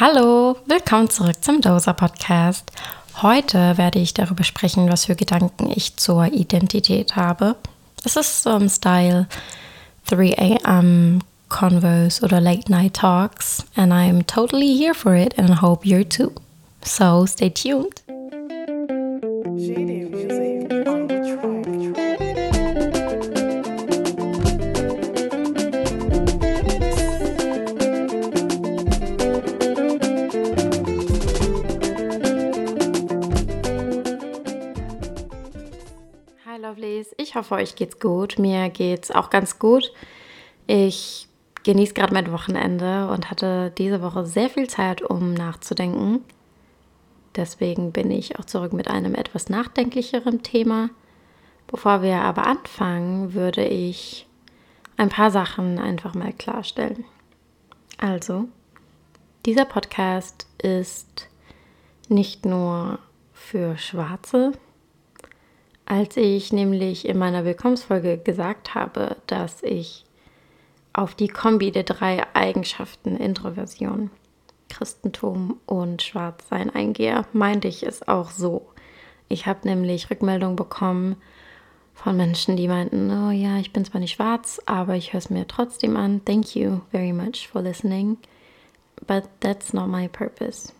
Hallo, willkommen zurück zum Dosa Podcast. Heute werde ich darüber sprechen, was für Gedanken ich zur Identität habe. Es ist so im Style 3 a.m. Convos oder Late Night Talks, and I'm totally here for it and hope you're too. So stay tuned. Hoffe, euch geht's gut. Mir geht's auch ganz gut. Ich genieße gerade mein Wochenende und hatte diese Woche sehr viel Zeit, um nachzudenken. Deswegen bin ich auch zurück mit einem etwas nachdenklicheren Thema. Bevor wir aber anfangen, würde ich ein paar Sachen einfach mal klarstellen. Also, dieser Podcast ist nicht nur für Schwarze, als ich nämlich in meiner Willkommensfolge gesagt habe, dass ich auf die Kombi der drei Eigenschaften Introversion, Christentum und Schwarzsein eingehe, meinte ich es auch so. Ich habe nämlich Rückmeldungen bekommen von Menschen, die meinten, oh ja, ich bin zwar nicht schwarz, aber ich höre es mir trotzdem an. Thank you very much for listening. But that's not my purpose.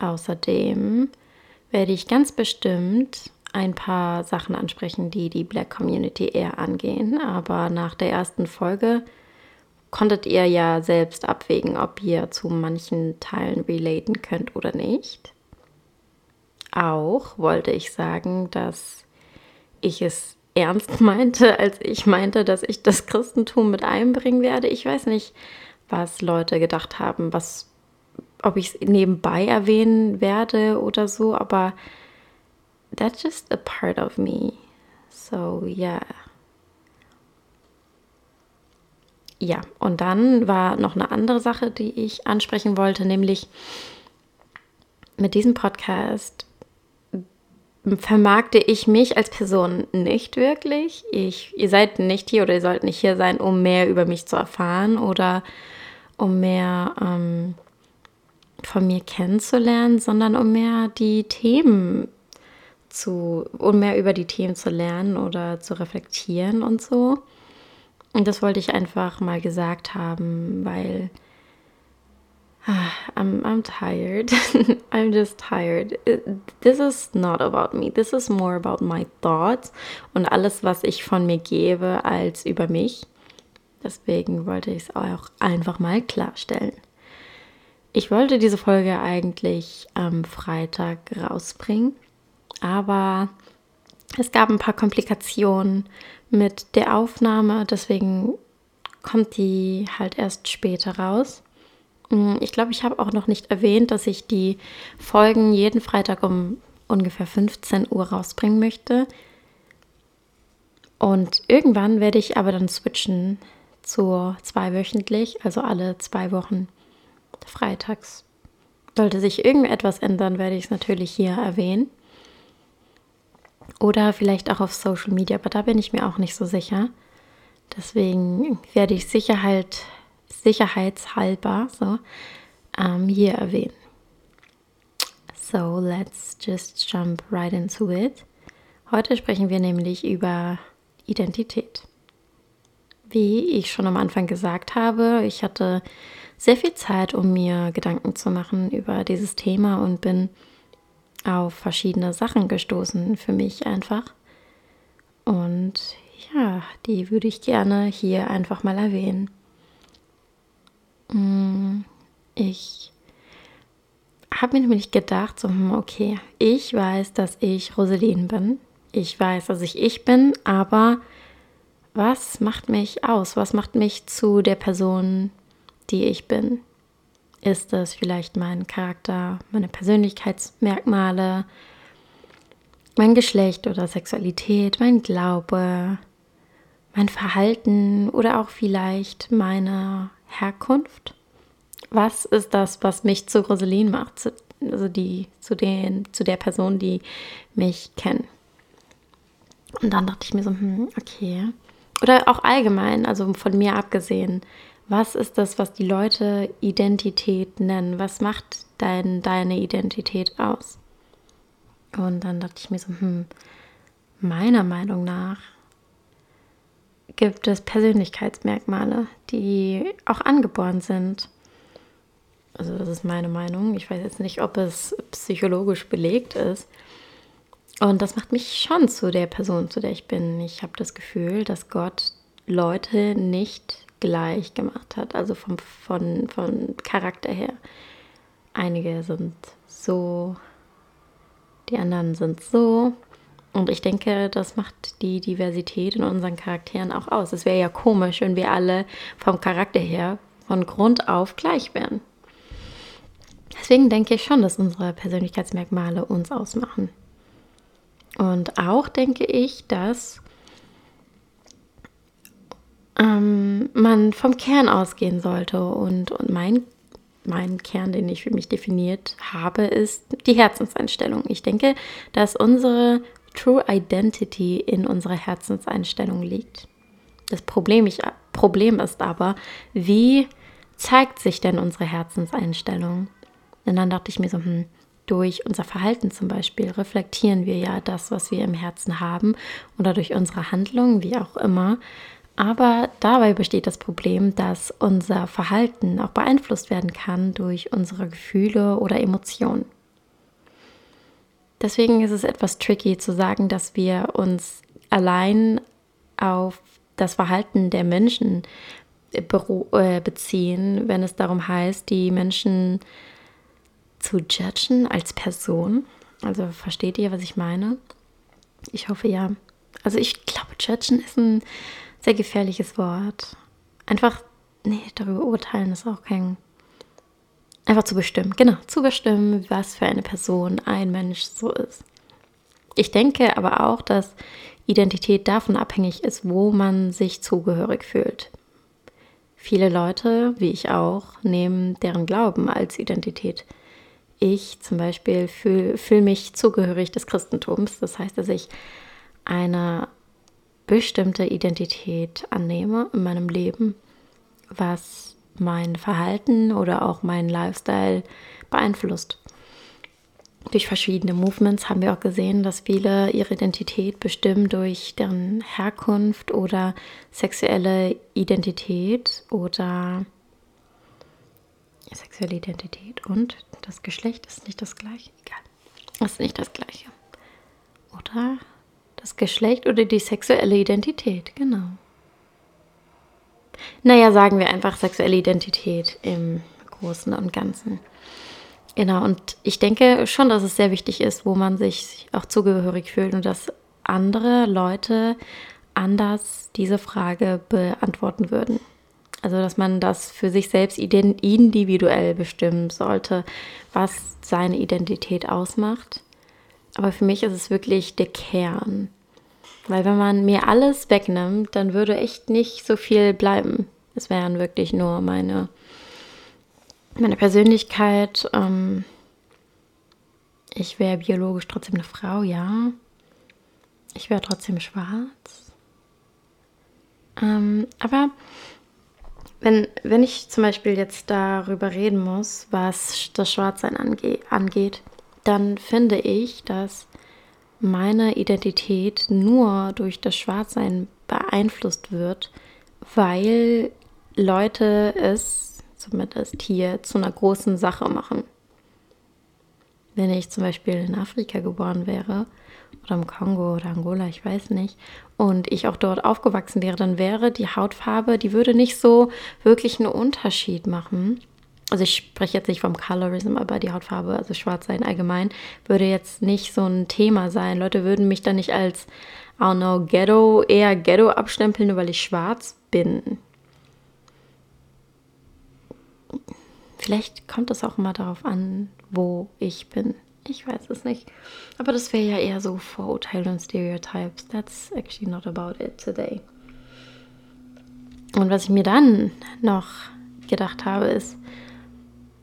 Außerdem werde ich ganz bestimmt ein paar Sachen ansprechen, die die Black Community eher angehen. Aber nach der ersten Folge konntet ihr ja selbst abwägen, ob ihr zu manchen Teilen relaten könnt oder nicht. Auch wollte ich sagen, dass ich es ernst meinte, als ich meinte, dass ich das Christentum mit einbringen werde. Ich weiß nicht, was Leute gedacht haben, was, ob ich es nebenbei erwähnen werde oder so, aber that's just a part of me. So, yeah. Ja, und dann war noch eine andere Sache, die ich ansprechen wollte, nämlich mit diesem Podcast vermarkte ich mich als Person nicht wirklich. Ich, ihr seid nicht hier oder ihr sollt nicht hier sein, um mehr über mich zu erfahren oder um mehr ähm, von mir kennenzulernen, sondern um mehr die Themen zu, um mehr über die Themen zu lernen oder zu reflektieren und so. Und das wollte ich einfach mal gesagt haben, weil ah, I'm, I'm tired. I'm just tired. This is not about me. This is more about my thoughts und alles, was ich von mir gebe, als über mich. Deswegen wollte ich es auch einfach mal klarstellen. Ich wollte diese Folge eigentlich am Freitag rausbringen, aber es gab ein paar Komplikationen mit der Aufnahme, deswegen kommt die halt erst später raus. Mm, ich glaube, ich habe auch noch nicht erwähnt, dass ich die Folgen jeden Freitag um ungefähr 15 Uhr rausbringen möchte. Und irgendwann werde ich aber dann switchen zu zweiwöchentlich, also alle zwei Wochen freitags. Sollte sich irgendetwas ändern, werde ich es natürlich hier erwähnen. Oder vielleicht auch auf Social Media, aber da bin ich mir auch nicht so sicher. Deswegen werde ich Sicherheit, sicherheitshalber so, ähm, hier erwähnen. So, let's just jump right into it. Heute sprechen wir nämlich über Identität. Wie ich schon am Anfang gesagt habe, ich hatte sehr viel Zeit, um mir Gedanken zu machen über dieses Thema und bin auf verschiedene Sachen gestoßen für mich einfach. Und ja, die würde ich gerne hier einfach mal erwähnen. Mm, ich habe mir nämlich gedacht, so, hm, okay, ich weiß, dass ich Roseline bin. Ich weiß, dass ich ich bin, aber was macht mich aus? Was macht mich zu der Person, die ich bin? Ist es vielleicht mein Charakter, meine Persönlichkeitsmerkmale, mein Geschlecht oder Sexualität, mein Glaube, mein Verhalten oder auch vielleicht meine Herkunft? Was ist das, was mich zu Rosaline macht, also die, zu, den, zu der Person, die mich kennen? Und dann dachte ich mir so, hm, okay, oder auch allgemein, also von mir abgesehen, was ist das, was die Leute Identität nennen? Was macht dein, deine Identität aus? Und dann dachte ich mir so, hm, meiner Meinung nach gibt es Persönlichkeitsmerkmale, die auch angeboren sind. Also das ist meine Meinung. Ich weiß jetzt nicht, ob es psychologisch belegt ist. Und das macht mich schon zu der Person, zu der ich bin. Ich habe das Gefühl, dass Gott Leute nicht gleich gemacht hat, also vom, von, von Charakter her. Einige sind so, die anderen sind so. Und ich denke, das macht die Diversität in unseren Charakteren auch aus. Es wäre ja komisch, wenn wir alle vom Charakter her von Grund auf gleich wären. Deswegen denke ich schon, dass unsere Persönlichkeitsmerkmale uns ausmachen. Und auch denke ich, dass ähm, man vom Kern ausgehen sollte. Und, und mein, mein Kern, den ich für mich definiert habe, ist die Herzenseinstellung. Ich denke, dass unsere True Identity in unserer Herzenseinstellung liegt. Das Problem, ich, Problem ist aber, wie zeigt sich denn unsere Herzenseinstellung? Und dann dachte ich mir so, hm, durch unser Verhalten zum Beispiel reflektieren wir ja das, was wir im Herzen haben oder durch unsere Handlungen, wie auch immer. Aber dabei besteht das Problem, dass unser Verhalten auch beeinflusst werden kann durch unsere Gefühle oder Emotionen. Deswegen ist es etwas tricky zu sagen, dass wir uns allein auf das Verhalten der Menschen äh, beziehen, wenn es darum heißt, die Menschen zu judgen als Person. Also versteht ihr, was ich meine? Ich hoffe ja. Also ich glaube, judgen ist ein sehr gefährliches Wort. Einfach, nee, darüber urteilen ist auch kein. Einfach zu bestimmen, genau, zu bestimmen, was für eine Person ein Mensch so ist. Ich denke aber auch, dass Identität davon abhängig ist, wo man sich zugehörig fühlt. Viele Leute, wie ich auch, nehmen deren Glauben als Identität ich zum Beispiel fühle fühl mich zugehörig des Christentums. Das heißt, dass ich eine bestimmte Identität annehme in meinem Leben, was mein Verhalten oder auch meinen Lifestyle beeinflusst. Durch verschiedene Movements haben wir auch gesehen, dass viele ihre Identität bestimmen durch deren Herkunft oder sexuelle Identität oder sexuelle Identität und das Geschlecht ist nicht das gleiche. Egal. Ist nicht das gleiche. Oder das Geschlecht oder die sexuelle Identität, genau. Naja, sagen wir einfach sexuelle Identität im Großen und Ganzen. Genau, und ich denke schon, dass es sehr wichtig ist, wo man sich auch zugehörig fühlt und dass andere Leute anders diese Frage beantworten würden. Also, dass man das für sich selbst individuell bestimmen sollte, was seine Identität ausmacht. Aber für mich ist es wirklich der Kern. Weil wenn man mir alles wegnimmt, dann würde echt nicht so viel bleiben. Es wären wirklich nur meine, meine Persönlichkeit. Ähm, ich wäre biologisch trotzdem eine Frau, ja. Ich wäre trotzdem schwarz. Ähm, aber wenn, wenn ich zum Beispiel jetzt darüber reden muss, was das Schwarzsein ange angeht, dann finde ich, dass meine Identität nur durch das Schwarzsein beeinflusst wird, weil Leute es, zumindest hier, zu einer großen Sache machen. Wenn ich zum Beispiel in Afrika geboren wäre, oder im Kongo oder Angola, ich weiß nicht, und ich auch dort aufgewachsen wäre, dann wäre die Hautfarbe, die würde nicht so wirklich einen Unterschied machen. Also ich spreche jetzt nicht vom Colorism, aber die Hautfarbe, also schwarz sein allgemein, würde jetzt nicht so ein Thema sein. Leute würden mich dann nicht als, I don't know, Ghetto, eher Ghetto abstempeln, nur weil ich schwarz bin. Vielleicht kommt es auch immer darauf an, wo ich bin. Ich weiß es nicht. Aber das wäre ja eher so Vorurteile und Stereotypes. That's actually not about it today. Und was ich mir dann noch gedacht habe, ist,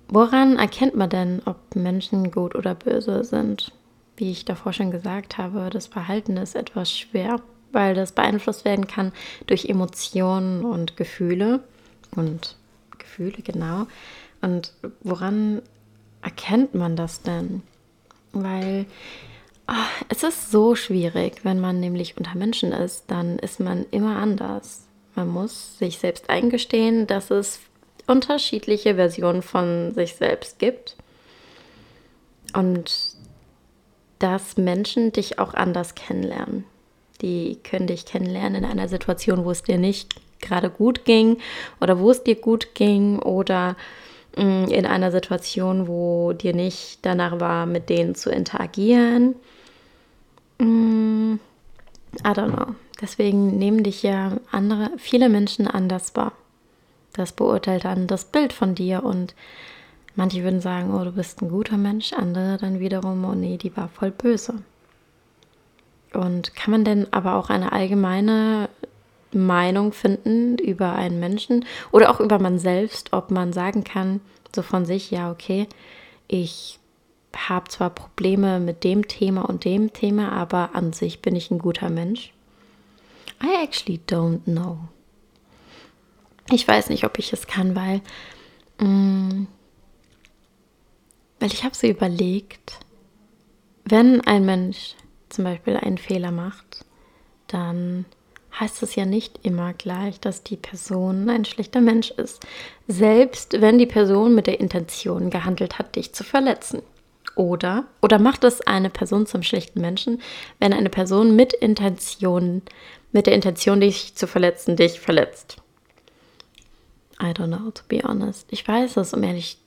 woran erkennt man denn, ob Menschen gut oder böse sind? Wie ich davor schon gesagt habe, das Verhalten ist etwas schwer weil das beeinflusst werden kann durch Emotionen und Gefühle. Und Gefühle, genau. Und woran erkennt man das denn? Weil oh, es ist so schwierig, wenn man nämlich unter Menschen ist, dann ist man immer anders. Man muss sich selbst eingestehen, dass es unterschiedliche Versionen von sich selbst gibt und dass Menschen dich auch anders kennenlernen. Die können dich kennenlernen in einer Situation, wo es dir nicht gerade gut ging oder wo es dir gut ging oder mm, in einer Situation, wo dir nicht danach war, mit denen zu interagieren. Mm, I don't know. Deswegen nehmen dich ja andere, viele Menschen anders wahr. Das beurteilt dann das Bild von dir und manche würden sagen, oh, du bist ein guter Mensch, andere dann wiederum, oh nee, die war voll böse. Und kann man denn aber auch eine allgemeine Meinung finden über einen Menschen oder auch über man selbst, ob man sagen kann, so von sich, ja, okay, ich habe zwar Probleme mit dem Thema und dem Thema, aber an sich bin ich ein guter Mensch. I actually don't know. Ich weiß nicht, ob ich es kann, weil, mh, mm, weil ich habe so überlegt, wenn ein Mensch zum Beispiel einen Fehler macht, dann heißt es ja nicht immer gleich, dass die Person ein schlechter Mensch ist. Selbst wenn die Person mit der Intention gehandelt hat, dich zu verletzen. Oder, oder macht es eine Person zum schlechten Menschen, wenn eine Person mit Intention, mit der Intention, dich zu verletzen, dich verletzt. I don't know, to be honest. Ich weiß es, um ehrlich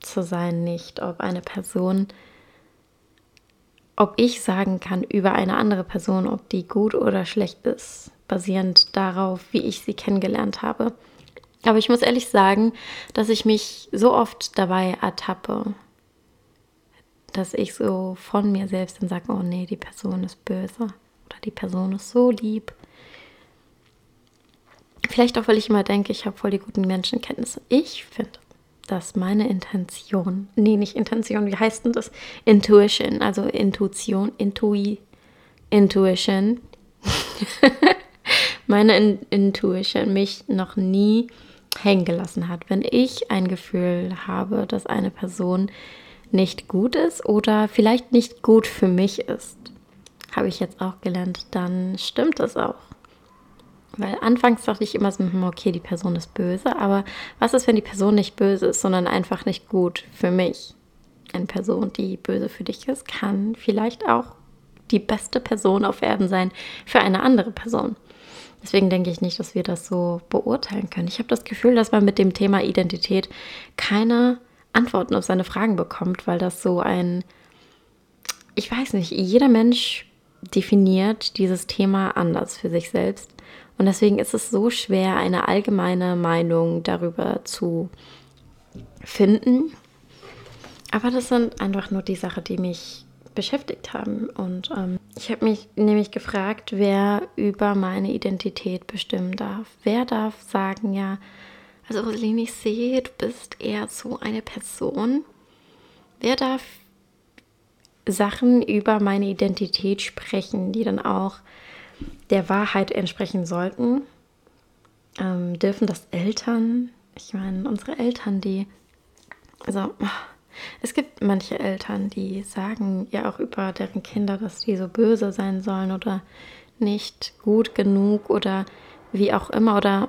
zu sein, nicht, ob eine Person, ob ich sagen kann über eine andere Person, ob die gut oder schlecht ist, basierend darauf, wie ich sie kennengelernt habe. Aber ich muss ehrlich sagen, dass ich mich so oft dabei ertappe, dass ich so von mir selbst dann sage, oh nee, die Person ist böse oder die Person ist so lieb. Vielleicht auch, weil ich immer denke, ich habe voll die guten Menschenkenntnisse. Ich finde, dass meine Intention, nee, nicht Intention, wie heißt denn das? Intuition, also Intuition, Intui, Intuition. meine In Intuition mich noch nie hängen gelassen hat. Wenn ich ein Gefühl habe, dass eine Person nicht gut ist oder vielleicht nicht gut für mich ist, habe ich jetzt auch gelernt, dann stimmt es auch. Weil anfangs dachte ich immer so, hm, okay, die Person ist böse, aber was ist, wenn die Person nicht böse ist, sondern einfach nicht gut für mich? Eine Person, die böse für dich ist, kann vielleicht auch die beste Person auf Erden sein für eine andere Person. Deswegen denke ich nicht, dass wir das so beurteilen können. Ich habe das Gefühl, dass man mit dem Thema Identität keine Antworten auf seine Fragen bekommt, weil das so ein, ich weiß nicht, jeder Mensch definiert dieses Thema anders für sich selbst. Und deswegen ist es so schwer, eine allgemeine Meinung darüber zu finden. Aber das sind einfach nur die Sachen, die mich beschäftigt haben. Und ähm, ich habe mich nämlich gefragt, wer über meine Identität bestimmen darf. Wer darf sagen, ja, also Rosaline, ich sehe, du bist eher so eine Person. Wer darf Sachen über meine Identität sprechen, die dann auch der Wahrheit entsprechen sollten? Ähm, dürfen das Eltern? Ich meine, unsere Eltern, die, also es gibt manche Eltern, die sagen ja auch über deren Kinder, dass die so böse sein sollen oder nicht gut genug oder wie auch immer oder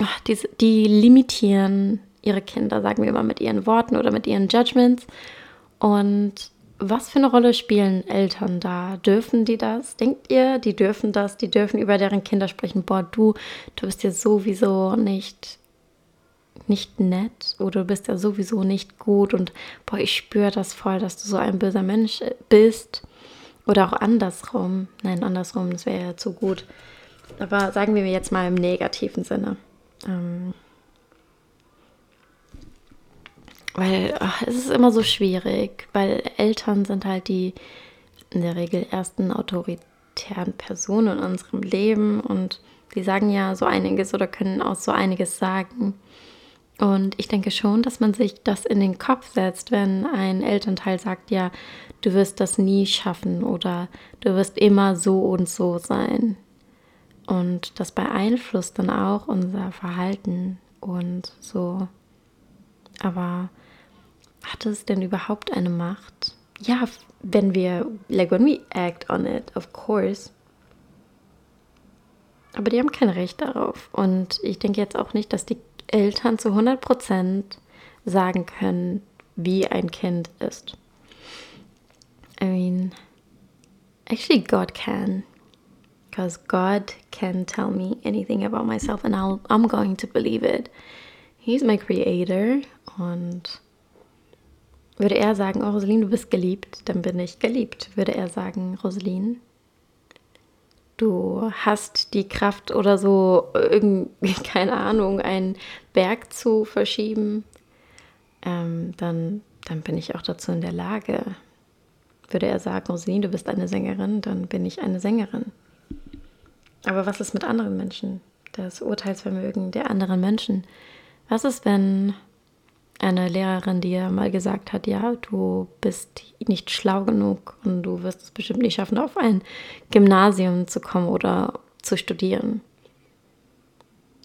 ach, die, die limitieren ihre Kinder, sagen wir mal, mit ihren Worten oder mit ihren Judgments. Und was für eine Rolle spielen Eltern da? Dürfen die das? Denkt ihr, die dürfen das? Die dürfen über deren Kinder sprechen? Boah, du, du bist ja sowieso nicht, nicht nett oder du bist ja sowieso nicht gut und boah, ich spüre das voll, dass du so ein böser Mensch bist. Oder auch andersrum. Nein, andersrum, das wäre ja zu gut. Aber sagen wir jetzt mal im negativen Sinne. Ähm, weil ach, es ist immer so schwierig, weil Eltern sind halt die in der Regel ersten autoritären Personen in unserem Leben und die sagen ja so einiges oder können auch so einiges sagen. Und ich denke schon, dass man sich das in den Kopf setzt, wenn ein Elternteil sagt, ja, du wirst das nie schaffen oder du wirst immer so und so sein. Und das beeinflusst dann auch unser Verhalten und so. Aber hat es denn überhaupt eine Macht? Ja, wenn wir, like when we act on it, of course. Aber die haben kein Recht darauf. Und ich denke jetzt auch nicht, dass die Eltern zu 100% sagen können, wie ein Kind ist. I mean, actually, God can. Because God can tell me anything about myself and I'll, I'm going to believe it. He's my creator. Und würde er sagen, oh Rosaline, du bist geliebt, dann bin ich geliebt. Würde er sagen, Rosaline, du hast die Kraft oder so, irgendwie, keine Ahnung, einen Berg zu verschieben, ähm, dann, dann bin ich auch dazu in der Lage. Würde er sagen, Rosaline, du bist eine Sängerin, dann bin ich eine Sängerin. Aber was ist mit anderen Menschen? Das Urteilsvermögen der anderen Menschen. Was ist, wenn eine Lehrerin dir mal gesagt hat, ja, du bist nicht schlau genug und du wirst es bestimmt nicht schaffen, auf ein Gymnasium zu kommen oder zu studieren.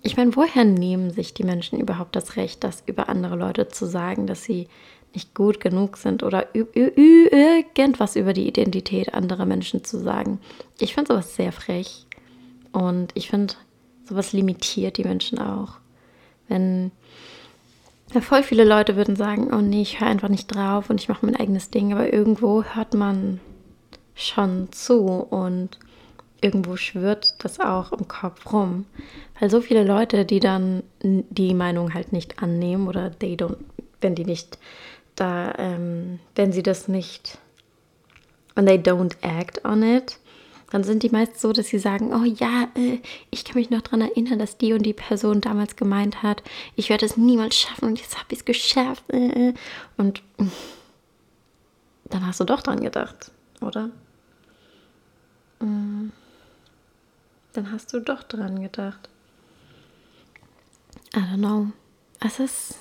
Ich meine, woher nehmen sich die Menschen überhaupt das Recht, das über andere Leute zu sagen, dass sie nicht gut genug sind oder irgendwas über die Identität anderer Menschen zu sagen? Ich finde sowas sehr frech und ich finde, sowas limitiert die Menschen auch. Wenn ja, voll viele Leute würden sagen, oh nee, ich höre einfach nicht drauf und ich mache mein eigenes Ding, aber irgendwo hört man schon zu und irgendwo schwirrt das auch im Kopf rum. Weil so viele Leute, die dann die Meinung halt nicht annehmen oder they don't, wenn die nicht da, ähm, wenn sie das nicht, when they don't act on it, dann sind die meist so, dass sie sagen, oh ja, äh, ich kann mich noch daran erinnern, dass die und die Person damals gemeint hat, ich werde es niemals schaffen und jetzt habe ich es geschafft. Äh, äh. und dann hast du doch dran gedacht, oder? Mm. Dann hast du doch dran gedacht. I don't know. Es ist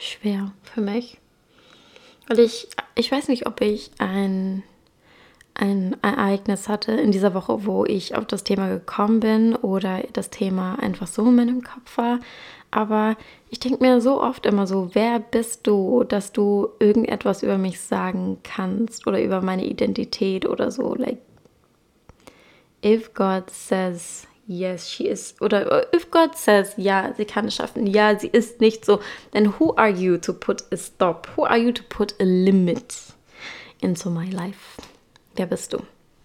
schwer für mich. Weil ich, ich weiß nicht, ob ich ein ein Ereignis hatte in dieser Woche, wo ich auf das Thema gekommen bin oder das Thema einfach so in meinem Kopf war. Aber ich denke mir so oft immer so, wer bist du, dass du irgendetwas über mich sagen kannst oder über meine Identität oder so. Like, if God says yes, she is, oder if God says ja, sie kann es schaffen, ja, sie ist nicht so, then who are you to put a stop? Who are you to put a limit into my life? Wer bist du?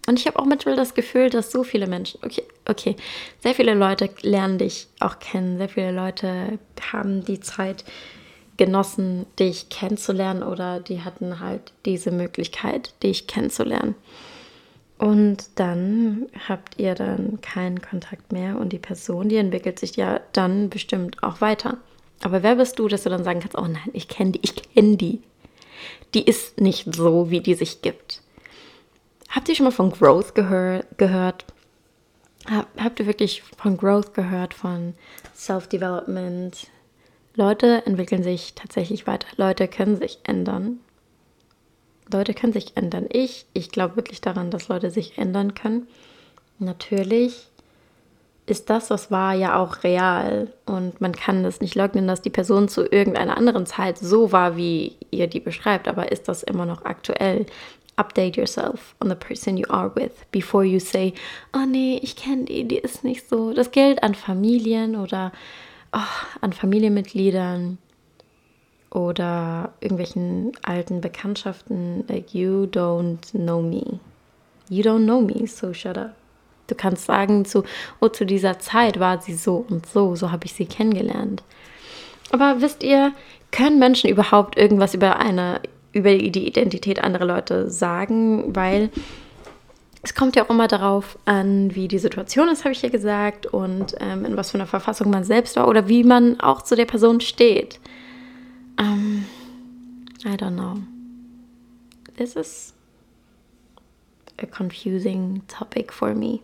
Und ich habe auch manchmal das Gefühl, dass so viele Menschen, okay, okay, sehr viele Leute lernen dich auch kennen, sehr viele Leute haben die Zeit genossen, dich kennenzulernen oder die hatten halt diese Möglichkeit, dich kennenzulernen. Und dann habt ihr dann keinen Kontakt mehr und die Person, die entwickelt sich ja dann bestimmt auch weiter. Aber wer bist du, dass du dann sagen kannst, oh nein, ich kenne die, ich kenne die. Die ist nicht so, wie die sich gibt. Habt ihr schon mal von Growth gehör gehört? Habt ihr wirklich von Growth gehört, von Self-Development? Leute entwickeln sich tatsächlich weiter. Leute können sich ändern. Leute können sich ändern. Ich, ich glaube wirklich daran, dass Leute sich ändern können. Natürlich ist das, was war, ja auch real. Und man kann das nicht leugnen, dass die Person zu irgendeiner anderen Zeit so war, wie ihr die beschreibt. Aber ist das immer noch aktuell? Update yourself on the person you are with before you say, oh nee, ich kenne die, die ist nicht so. Das gilt an Familien oder oh, an Familienmitgliedern oder irgendwelchen alten Bekanntschaften. Like, you don't know me. You don't know me, so shut up. Du kannst sagen, zu, oh, zu dieser Zeit war sie so und so, so habe ich sie kennengelernt. Aber wisst ihr, können Menschen überhaupt irgendwas über eine über die Identität anderer Leute sagen, weil es kommt ja auch immer darauf an, wie die Situation ist, habe ich ja gesagt, und ähm, in was für einer Verfassung man selbst war oder wie man auch zu der Person steht. Um, ähm, I don't know. This is a confusing topic for me.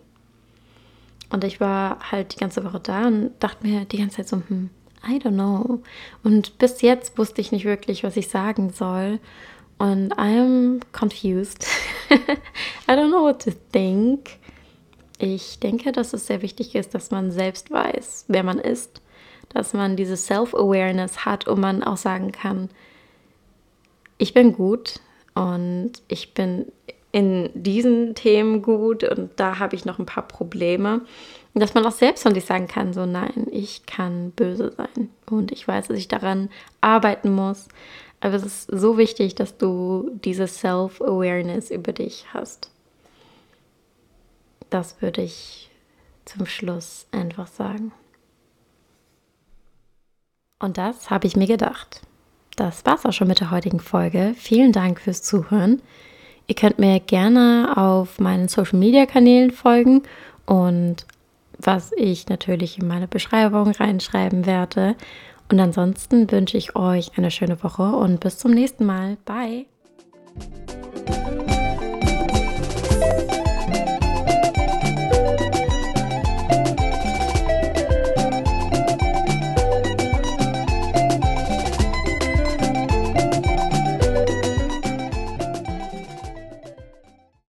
Und ich war halt die ganze Woche da und dachte mir die ganze Zeit so, hm, I don't know. Und bis jetzt wusste ich nicht wirklich, was ich sagen soll. Und I'm confused. I don't know what to think. ich denke, dass es sehr wichtig ist, dass man selbst weiß, wer man ist, dass man diese Self-Awareness hat und man auch sagen kann, ich bin gut und ich bin in diesen Themen gut und da habe ich noch ein paar Probleme. Dass man auch selbst von sich sagen kann, so nein, ich kann böse sein und ich weiß, dass ich daran arbeiten muss. Aber es ist so wichtig, dass du diese Self-Awareness über dich hast. Das würde ich zum Schluss einfach sagen. Und das habe ich mir gedacht. Das war's auch schon mit der heutigen Folge. Vielen Dank fürs Zuhören. Ihr könnt mir gerne auf meinen Social Media Kanälen folgen und was ich natürlich in meine Beschreibung reinschreiben werde. Und ansonsten wünsche ich euch eine schöne Woche und bis zum nächsten Mal. Bye.